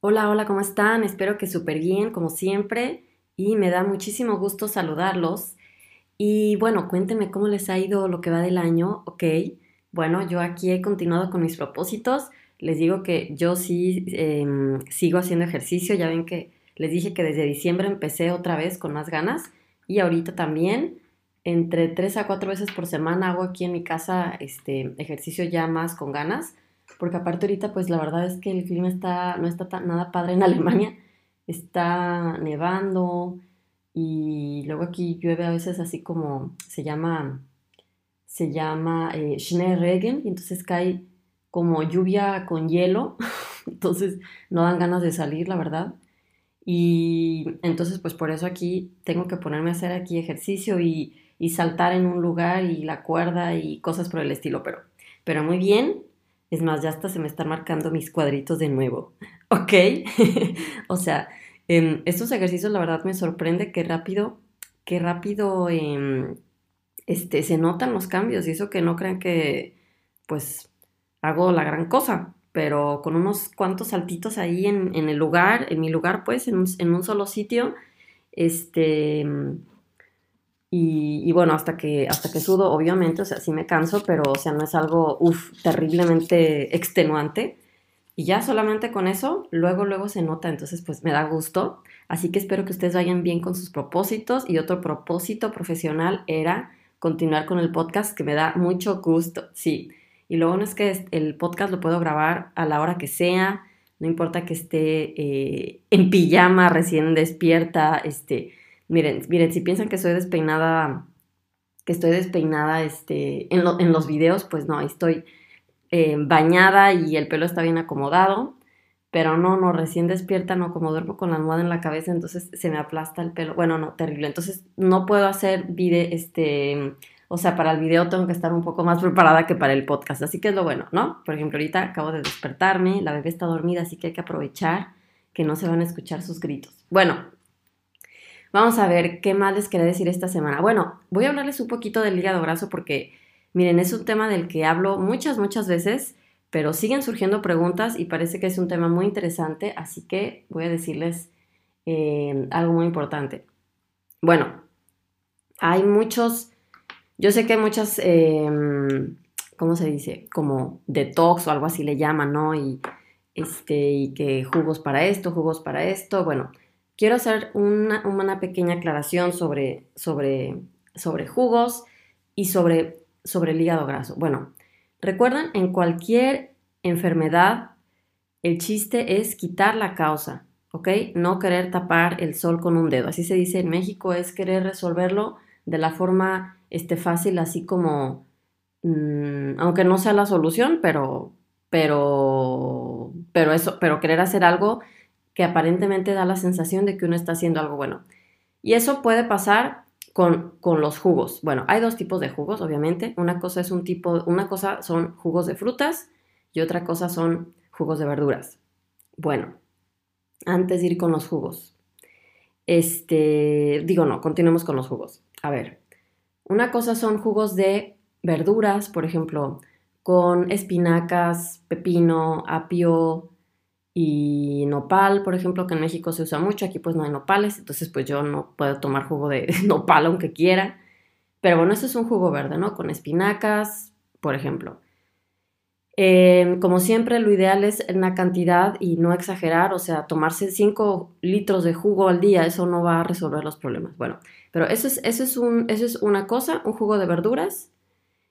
Hola, hola, ¿cómo están? Espero que súper bien, como siempre, y me da muchísimo gusto saludarlos. Y bueno, cuéntenme cómo les ha ido lo que va del año, ¿ok? Bueno, yo aquí he continuado con mis propósitos. Les digo que yo sí em, sigo haciendo ejercicio. Ya ven que les dije que desde diciembre empecé otra vez con más ganas y ahorita también entre tres a cuatro veces por semana hago aquí en mi casa este ejercicio ya más con ganas porque aparte ahorita pues la verdad es que el clima está, no está tan, nada padre en Alemania, está nevando y luego aquí llueve a veces así como se llama, se llama eh, Schneeregen y entonces cae como lluvia con hielo, entonces no dan ganas de salir, la verdad. Y entonces pues por eso aquí tengo que ponerme a hacer aquí ejercicio y, y saltar en un lugar y la cuerda y cosas por el estilo, pero, pero muy bien, es más, ya hasta se me están marcando mis cuadritos de nuevo. ¿Ok? o sea, em, estos ejercicios la verdad me sorprende qué rápido, qué rápido em, este, se notan los cambios y eso que no crean que pues hago la gran cosa, pero con unos cuantos saltitos ahí en, en el lugar, en mi lugar pues, en un, en un solo sitio, este y, bueno, hasta que, hasta que sudo, obviamente, o sea, sí me canso, pero, o sea, no es algo, terriblemente extenuante. Y ya solamente con eso, luego, luego se nota, entonces, pues me da gusto. Así que espero que ustedes vayan bien con sus propósitos. Y otro propósito profesional era continuar con el podcast, que me da mucho gusto, sí. Y lo bueno es que el podcast lo puedo grabar a la hora que sea, no importa que esté eh, en pijama, recién despierta, este Miren, miren, si piensan que soy despeinada, que estoy despeinada este, en, los videos, pues no, estoy eh, bañada y el pelo está bien acomodado, pero no, no, recién despierta, no, como duermo con la almohada en la cabeza, entonces se me aplasta el pelo, bueno, no, terrible, entonces no puedo hacer video, este, o sea, para el video tengo que estar un poco más preparada que para el podcast, así que es lo bueno, ¿no? Por ejemplo, ahorita acabo de despertarme, la bebé está dormida, así que hay que aprovechar que no se van a escuchar sus gritos. Bueno, Vamos a ver qué más les quería decir esta semana. Bueno, voy a hablarles un poquito del hígado graso porque, miren, es un tema del que hablo muchas, muchas veces, pero siguen surgiendo preguntas y parece que es un tema muy interesante, así que voy a decirles eh, algo muy importante. Bueno, hay muchos, yo sé que hay muchas, em, ¿cómo se dice? Como detox o algo así le llaman, ¿no? Y, este, y que jugos para esto, jugos para esto, bueno quiero hacer una, pequeña aclaración sobre, sobre, sobre jugos y sobre, sobre el hígado graso. Bueno, recuerdan, en cualquier enfermedad, el chiste es quitar la causa, ¿ok? No querer tapar el sol con un dedo. Así se dice en México, es querer resolverlo de la forma este, fácil, así como, mm, aunque no sea la solución, pero, pero, pero eso, pero querer hacer algo que aparentemente da la sensación de que uno está haciendo algo bueno. Y eso puede pasar con, con, los jugos. Bueno, hay dos tipos de jugos, obviamente. Una cosa es un tipo, una cosa son jugos de frutas y otra cosa son jugos de verduras. Bueno, antes de ir con los jugos, este, digo no, continuemos con los jugos. A ver, una cosa son jugos de verduras, por ejemplo, con espinacas, pepino, apio, y nopal, por ejemplo, que en México se usa mucho, aquí pues no hay nopales, entonces pues yo no puedo tomar jugo de nopal aunque quiera. Pero bueno, eso es un jugo verde, ¿no? Con espinacas, por ejemplo. Em, como siempre, lo ideal es una cantidad y no exagerar, o sea, tomarse 5 litros de jugo al día, eso no va a resolver los problemas. Bueno, pero eso es, eso es, un, eso es una cosa, un jugo de verduras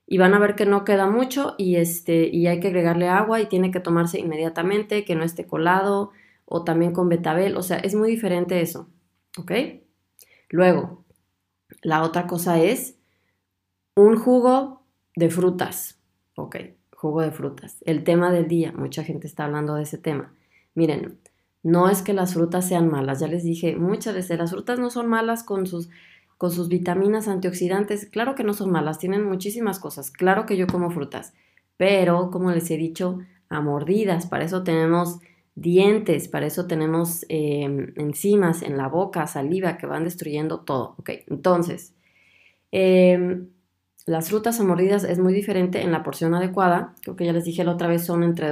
y van a ver que no queda mucho y, este, y hay que agregarle agua y tiene que tomarse inmediatamente, que no esté colado o también con betabel, o sea, es muy diferente eso, ¿ok? Luego, la otra cosa es un jugo de frutas, ¿ok? Jugo de frutas. El tema del día, mucha gente está hablando de ese tema. Miren, no es que las frutas sean malas, ya les dije muchas veces, las frutas no son malas con sus con sus vitaminas antioxidantes, claro que no son malas, tienen muchísimas cosas, claro que yo como frutas, pero como les he dicho, a mordidas, para eso tenemos dientes, para eso tenemos em, enzimas en la boca, saliva que van destruyendo todo, ok, entonces, em, las frutas a mordidas es muy diferente en la porción adecuada, creo que ya les dije la otra vez, son entre,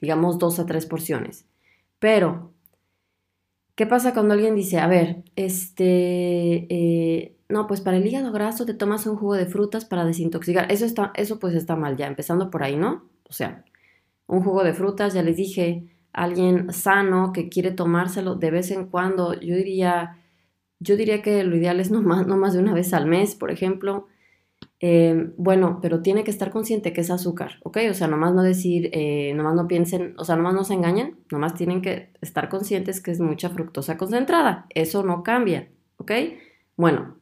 digamos, dos a tres porciones, pero ¿Qué pasa cuando alguien dice, a ver, este, eh, no, pues para el hígado graso te tomas un jugo de frutas para desintoxicar? Eso, está, eso pues está mal ya, empezando por ahí, ¿no? O sea, un jugo de frutas, ya les dije, alguien sano que quiere tomárselo de vez en cuando, yo diría, yo diría que lo ideal es no más, no más de una vez al mes, por ejemplo. Eh, bueno, pero tiene que estar consciente que es azúcar, ¿ok? O sea, nomás no decir, eh, nomás no piensen, o sea, nomás no se engañen, nomás tienen que estar conscientes que es mucha fructosa concentrada. Eso no cambia, ¿ok? Bueno,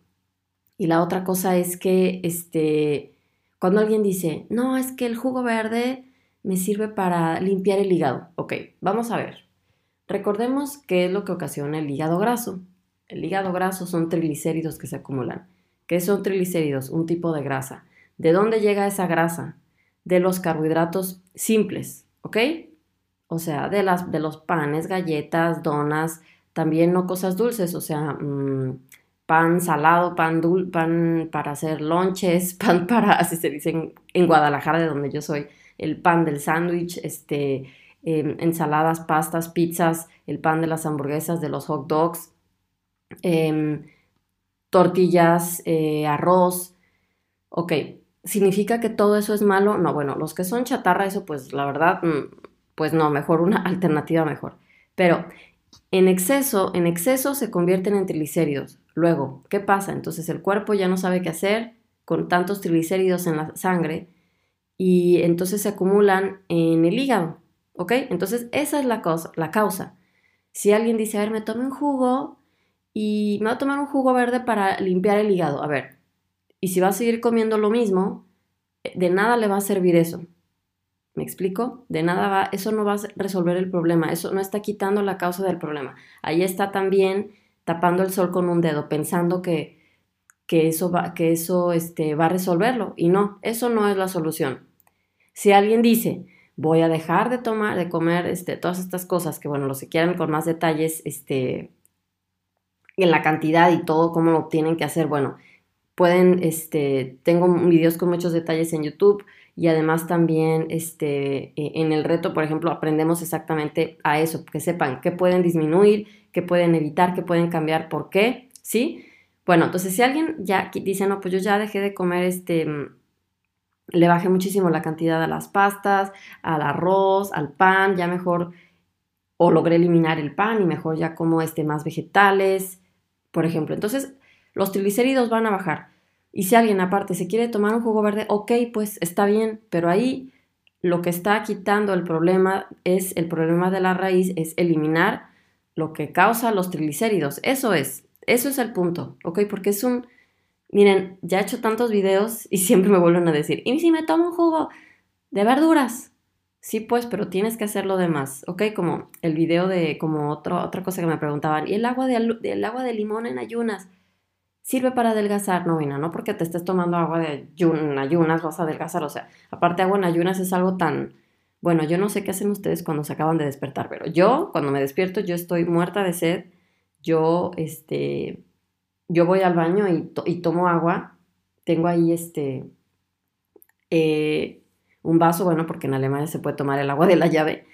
y la otra cosa es que, este, cuando alguien dice, no, es que el jugo verde me sirve para limpiar el hígado. Ok, vamos a ver. Recordemos qué es lo que ocasiona el hígado graso. El hígado graso son triglicéridos que se acumulan. ¿Qué son triglicéridos? Un tipo de grasa. ¿De dónde llega esa grasa? De los carbohidratos simples, ¿ok? O sea, de, las, de los panes, galletas, donas, también no cosas dulces, o sea, mm, pan salado, pan dul, pan para hacer lonches, pan para, así se dice en Guadalajara, de donde yo soy, el pan del sándwich, este, em, ensaladas, pastas, pizzas, el pan de las hamburguesas, de los hot dogs, em, tortillas, eh, arroz. Ok, ¿significa que todo eso es malo? No, bueno, los que son chatarra, eso pues la verdad, mm, pues no, mejor una alternativa mejor. Pero en exceso, en exceso se convierten en triglicéridos. Luego, ¿qué pasa? Entonces el cuerpo ya no sabe qué hacer con tantos triglicéridos en la sangre y entonces se acumulan en el hígado, ¿ok? Entonces esa es la, cosa, la causa. Si alguien dice, a ver, me tomé un jugo y me voy a tomar un jugo verde para limpiar el hígado, a ver, y si va a seguir comiendo lo mismo, de nada le va a servir eso. ¿Me explico? De nada va, eso no va a resolver el problema, eso no está quitando la causa del problema. Ahí está también tapando el sol con un dedo, pensando que, que eso, va, que eso este, va a resolverlo. Y no, eso no es la solución. Si alguien dice, voy a dejar de tomar, de comer este, todas estas cosas, que bueno, los que quieran con más detalles, este, en la cantidad y todo, cómo lo tienen que hacer, bueno, pueden, este, tengo videos con muchos detalles en YouTube y además también, este, e, en el reto, por ejemplo, aprendemos exactamente a eso, que sepan qué pueden disminuir, qué pueden evitar, qué pueden cambiar, por qué, ¿sí? Bueno, entonces si alguien ya dice, no, pues yo ya dejé de comer este le bajé muchísimo la cantidad a las pastas, al arroz, al pan, ya mejor o logré eliminar el pan y mejor ya como este más vegetales, por ejemplo. Entonces, los triglicéridos van a bajar. Y si alguien aparte se quiere tomar un jugo verde, ok, pues está bien, pero ahí lo que está quitando el problema es el problema de la raíz, es eliminar lo que causa los triglicéridos. Eso es, eso es el punto, ok, porque es un Miren, ya he hecho tantos videos y siempre me vuelven a decir, ¿y si me tomo un jugo de verduras? Sí, pues, pero tienes que hacer lo demás, ¿ok? Como el video de, como otra cosa que me preguntaban, ¿y el agua de, agua de limón en ayunas sirve para adelgazar? No, Vina, no porque te estés tomando agua de ayunas vas a adelgazar, o sea, aparte agua en ayunas es algo tan... Bueno, yo no sé qué hacen ustedes cuando se acaban de despertar, pero yo, cuando me despierto, yo estoy muerta de sed, yo, este, yo voy al baño y, tomo agua. Tengo ahí este eh, un vaso, bueno, porque en Alemania se puede tomar el agua de la llave.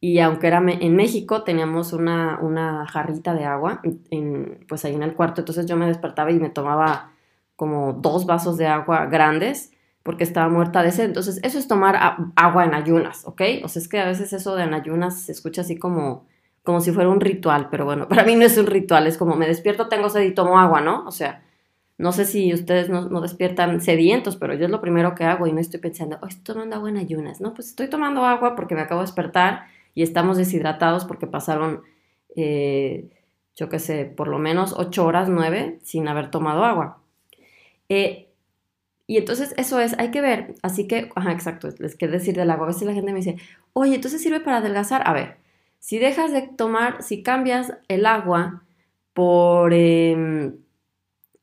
Y aunque era en México, teníamos una, una jarrita de agua, en, pues ahí en el cuarto. Entonces yo me despertaba y me tomaba como dos vasos de agua grandes porque estaba muerta de sed. Entonces, eso es tomar agua en ayunas, ¿ok? O sea, es que a veces eso de en ayunas se escucha así como como si fuera un ritual, pero bueno, para mí no es un ritual, es como me despierto, tengo sed y tomo agua, ¿no? O sea, no sé si ustedes no, despiertan sedientos, pero yo es lo primero que hago y no estoy pensando, oh, estoy tomando agua en ayunas, ¿no? Pues estoy tomando agua porque me acabo de despertar y estamos deshidratados porque pasaron, eh, yo qué sé, por lo menos ocho horas, nueve, sin haber tomado agua. Eh, y entonces eso es, hay que ver, así que, ajá, exacto, les quiero decir del agua, a veces la gente me dice, oye, entonces sirve para adelgazar, a ver, si dejas de tomar, si cambias el agua por em,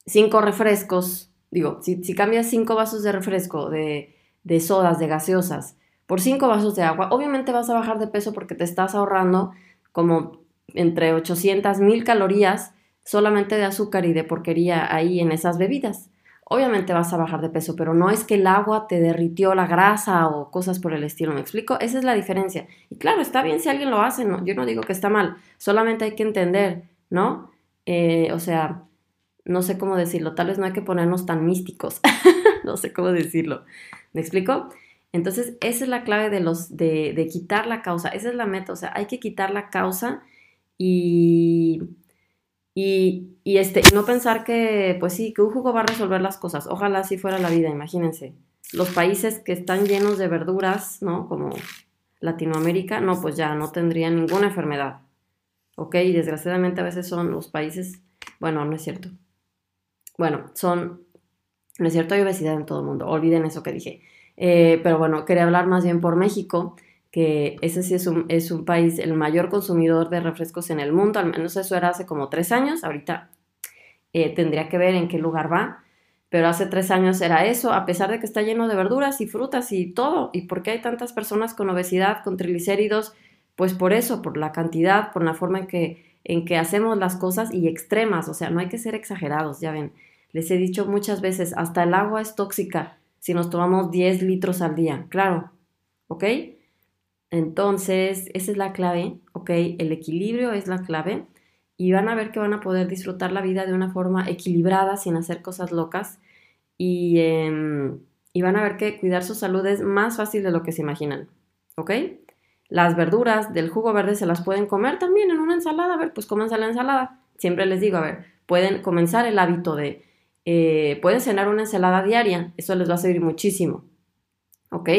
cinco refrescos, digo, si, cambias cinco vasos de refresco, de, de sodas, de gaseosas, por cinco vasos de agua, obviamente vas a bajar de peso porque te estás ahorrando como entre 800 mil calorías solamente de azúcar y de porquería ahí en esas bebidas. obviamente vas a bajar de peso, pero no es que el agua te derritió la grasa o cosas por el estilo, ¿me explico? Esa es la diferencia. Y claro, está bien si alguien lo hace, no, yo no digo que está mal, solamente hay que entender, ¿no? Eh, o sea, no sé cómo decirlo, tal vez no hay que ponernos tan místicos, no sé cómo decirlo, ¿me explico? Entonces, esa es la clave de, los, de, quitar la causa, esa es la meta, o sea, hay que quitar la causa y y, este, no pensar que, pues sí, que un jugo va a resolver las cosas. Ojalá así fuera la vida, imagínense. Los países que están llenos de verduras, ¿no? Como Latinoamérica, no, pues ya no tendrían ninguna enfermedad. ¿Ok? Y desgraciadamente a veces son los países, bueno, no es cierto. Bueno, son, no es cierto, hay obesidad en todo el mundo. Olviden eso que dije. Eh, pero bueno, quería hablar más bien por México que ese sí es un, es un país, el mayor consumidor de refrescos en el mundo, al menos eso era hace como tres años, ahorita eh, tendría que ver en qué lugar va, pero hace tres años era eso, a pesar de que está lleno de verduras y frutas y todo, y por qué hay tantas personas con obesidad, con triglicéridos, pues por eso, por la cantidad, por la forma en que, en que hacemos las cosas y extremas, o sea, no hay que ser exagerados, ya ven, les he dicho muchas veces, hasta el agua es tóxica si nos tomamos 10 litros al día, claro, ¿ok? Entonces, esa es la clave, ¿ok? El equilibrio es la clave y van a ver que van a poder disfrutar la vida de una forma equilibrada sin hacer cosas locas y, em, y van a ver que cuidar su salud es más fácil de lo que se imaginan, ¿ok? Las verduras del jugo verde se las pueden comer también en una ensalada, a ver, pues cómense la ensalada. Siempre les digo, a ver, pueden comenzar el hábito de, eh, pueden cenar una ensalada diaria, eso les va a servir muchísimo, ¿ok?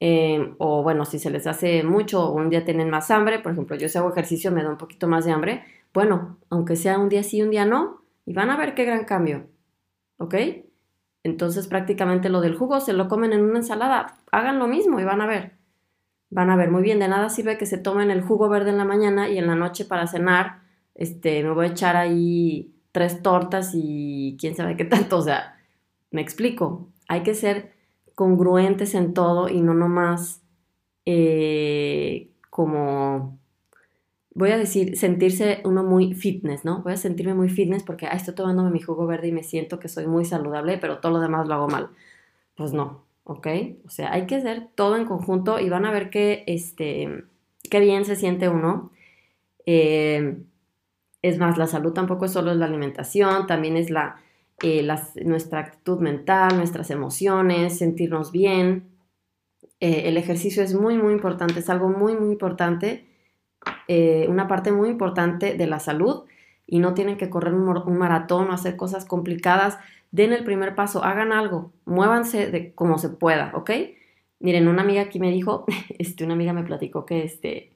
Em, o bueno, si se les hace mucho o un día tienen más hambre, por ejemplo, yo si hago ejercicio me da un poquito más de hambre, bueno, aunque sea un día sí, un día no, y van a ver qué gran cambio, ¿ok? Entonces prácticamente lo del jugo se lo comen en una ensalada, hagan lo mismo y van a ver, van a ver muy bien, de nada sirve que se tomen el jugo verde en la mañana y en la noche para cenar, este, me voy a echar ahí tres tortas y quién sabe qué tanto, o sea, me explico, hay que ser congruentes en todo y no nomás eh, como, voy a decir, sentirse uno muy fitness, ¿no? Voy a sentirme muy fitness porque, estoy tomándome mi jugo verde y me siento que soy muy saludable, pero todo lo demás lo hago mal. Pues no, ¿ok? O sea, hay que hacer todo en conjunto y van a ver que, este, qué bien se siente uno. Eh, es más, la salud tampoco es solo la alimentación, también es la eh, nuestra actitud mental, nuestras emociones, sentirnos bien. Eh, el ejercicio es muy, muy importante, es algo muy, muy importante, una parte muy importante de la salud y no tienen que correr un, maratón o hacer cosas complicadas. Den el primer paso, hagan algo, muévanse de como se pueda, ¿ok? Miren, una amiga aquí me dijo, este, una amiga me platicó que este,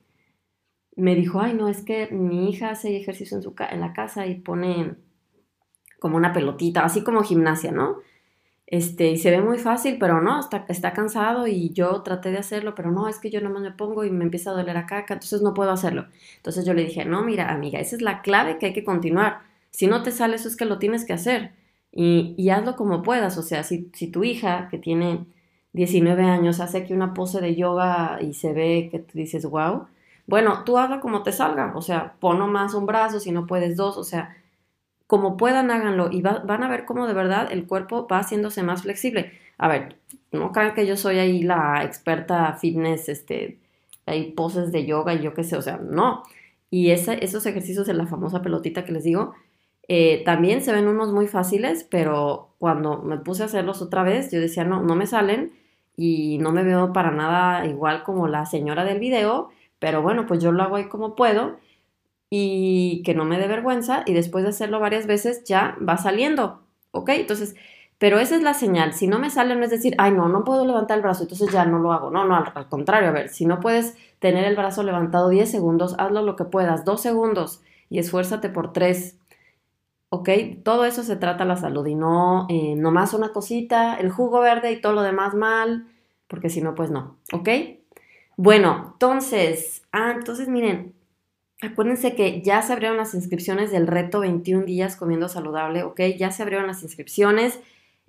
me dijo, ay, no, es que mi hija hace ejercicio en, su en la casa y pone como una pelotita, así como gimnasia, ¿no? Este, y se ve muy fácil, pero no, está, está cansado y yo traté de hacerlo, pero no, es que yo nomás me pongo y me empieza a doler acá, acá, entonces no puedo hacerlo. Entonces yo le dije, no, mira, amiga, esa es la clave que hay que continuar. Si no te sale, eso es que lo tienes que hacer. Y, hazlo como puedas, o sea, si, si tu hija, que tiene 19 años, hace aquí una pose de yoga y se ve que tú dices, wow, bueno, tú hazlo como te salga, o sea, pon más un brazo, si no puedes dos, o sea, como puedan, háganlo y van a ver cómo de verdad el cuerpo va haciéndose más flexible. A ver, no crean que yo soy ahí la experta fitness, este, hay poses de yoga y yo qué sé, o sea, no. Y esos ejercicios de la famosa pelotita que les digo, eh, también se ven unos muy fáciles, pero cuando me puse a hacerlos otra vez, yo decía, no, no me salen y no me veo para nada igual como la señora del video, pero bueno, pues yo lo hago ahí como puedo y que no me dé vergüenza y después de hacerlo varias veces ya va saliendo, ¿ok? Entonces, pero esa es la señal. Si no me sale, no es decir, ay, no, no puedo levantar el brazo, entonces ya no lo hago. No, no, al, contrario, a ver, si no puedes tener el brazo levantado 10 segundos, hazlo lo que puedas, 2 segundos y esfuérzate por 3. ¿Ok? Todo eso se trata la salud y no eh, nomás una cosita, el jugo verde y todo lo demás mal, porque si no, pues no. ¿Ok? Bueno, entonces, ah, entonces miren, Acuérdense que ya se abrieron las inscripciones del reto 21 días comiendo saludable, ¿ok? Ya se abrieron las inscripciones.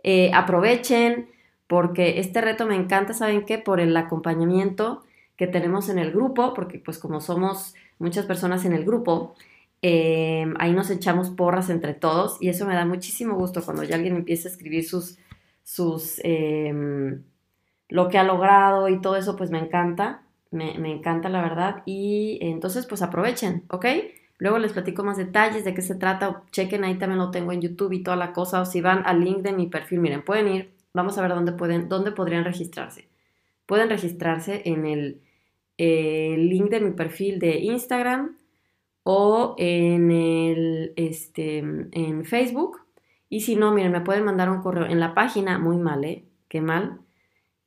Eh, aprovechen porque este reto me encanta, ¿saben qué? Por el acompañamiento que tenemos en el grupo, porque pues como somos muchas personas en el grupo, Em, ahí nos echamos porras entre todos y eso me da muchísimo gusto cuando ya alguien empieza a escribir sus, sus, em, lo que ha logrado y todo eso, pues me encanta, me, me encanta la verdad y entonces pues aprovechen, ¿ok? Luego les platico más detalles de qué se trata. Chequen, ahí también lo tengo en YouTube y toda la cosa. O si van al link de mi perfil, miren, pueden ir. Vamos a ver dónde, pueden, dónde podrían registrarse. Pueden registrarse en el link de mi perfil de Instagram o en el este, en Facebook. Y si no, miren, me pueden mandar un correo en la página, muy mal, ¿eh? Qué mal,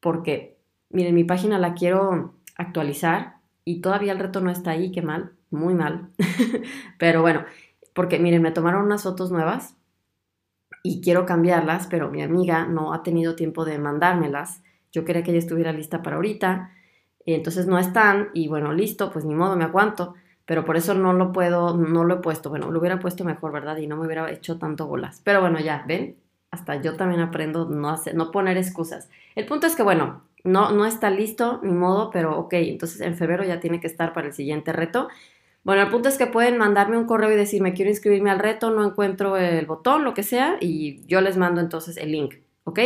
porque, miren, mi página la quiero actualizar y todavía el reto no está ahí, qué mal, muy mal. pero bueno, porque, miren, me tomaron unas fotos nuevas y quiero cambiarlas, pero mi amiga no ha tenido tiempo de mandármelas. Yo quería que ella estuviera lista para ahorita, entonces no están y bueno, listo, pues ni modo, me aguanto pero por eso no lo puedo, no lo he puesto. Bueno, lo hubiera puesto mejor, ¿verdad? Y no me hubiera hecho tanto bolas. Pero bueno, ya, ¿ven? Hasta yo también aprendo no, hacer, no poner excusas. El punto es que, bueno, no, no está listo, ni modo, pero ok, entonces en febrero ya tiene que estar para el siguiente reto. Bueno, el punto es que pueden mandarme un correo y decirme, quiero inscribirme al reto, no encuentro el botón, lo que sea, y yo les mando entonces el link, ¿ok?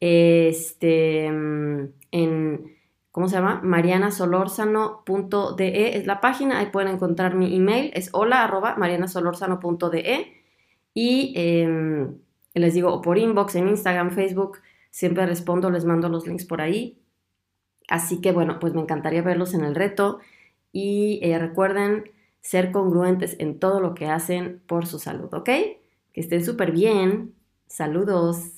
Este, mm, en ¿cómo se llama? marianasolorzano.de es la página, ahí pueden encontrar mi email, es hola arroba marianasolorzano.de y em, les digo, por inbox, en Instagram, Facebook, siempre respondo, les mando los links por ahí. Así que bueno, pues me encantaría verlos en el reto y eh, recuerden ser congruentes en todo lo que hacen por su salud, ¿ok? Que estén súper bien. Saludos.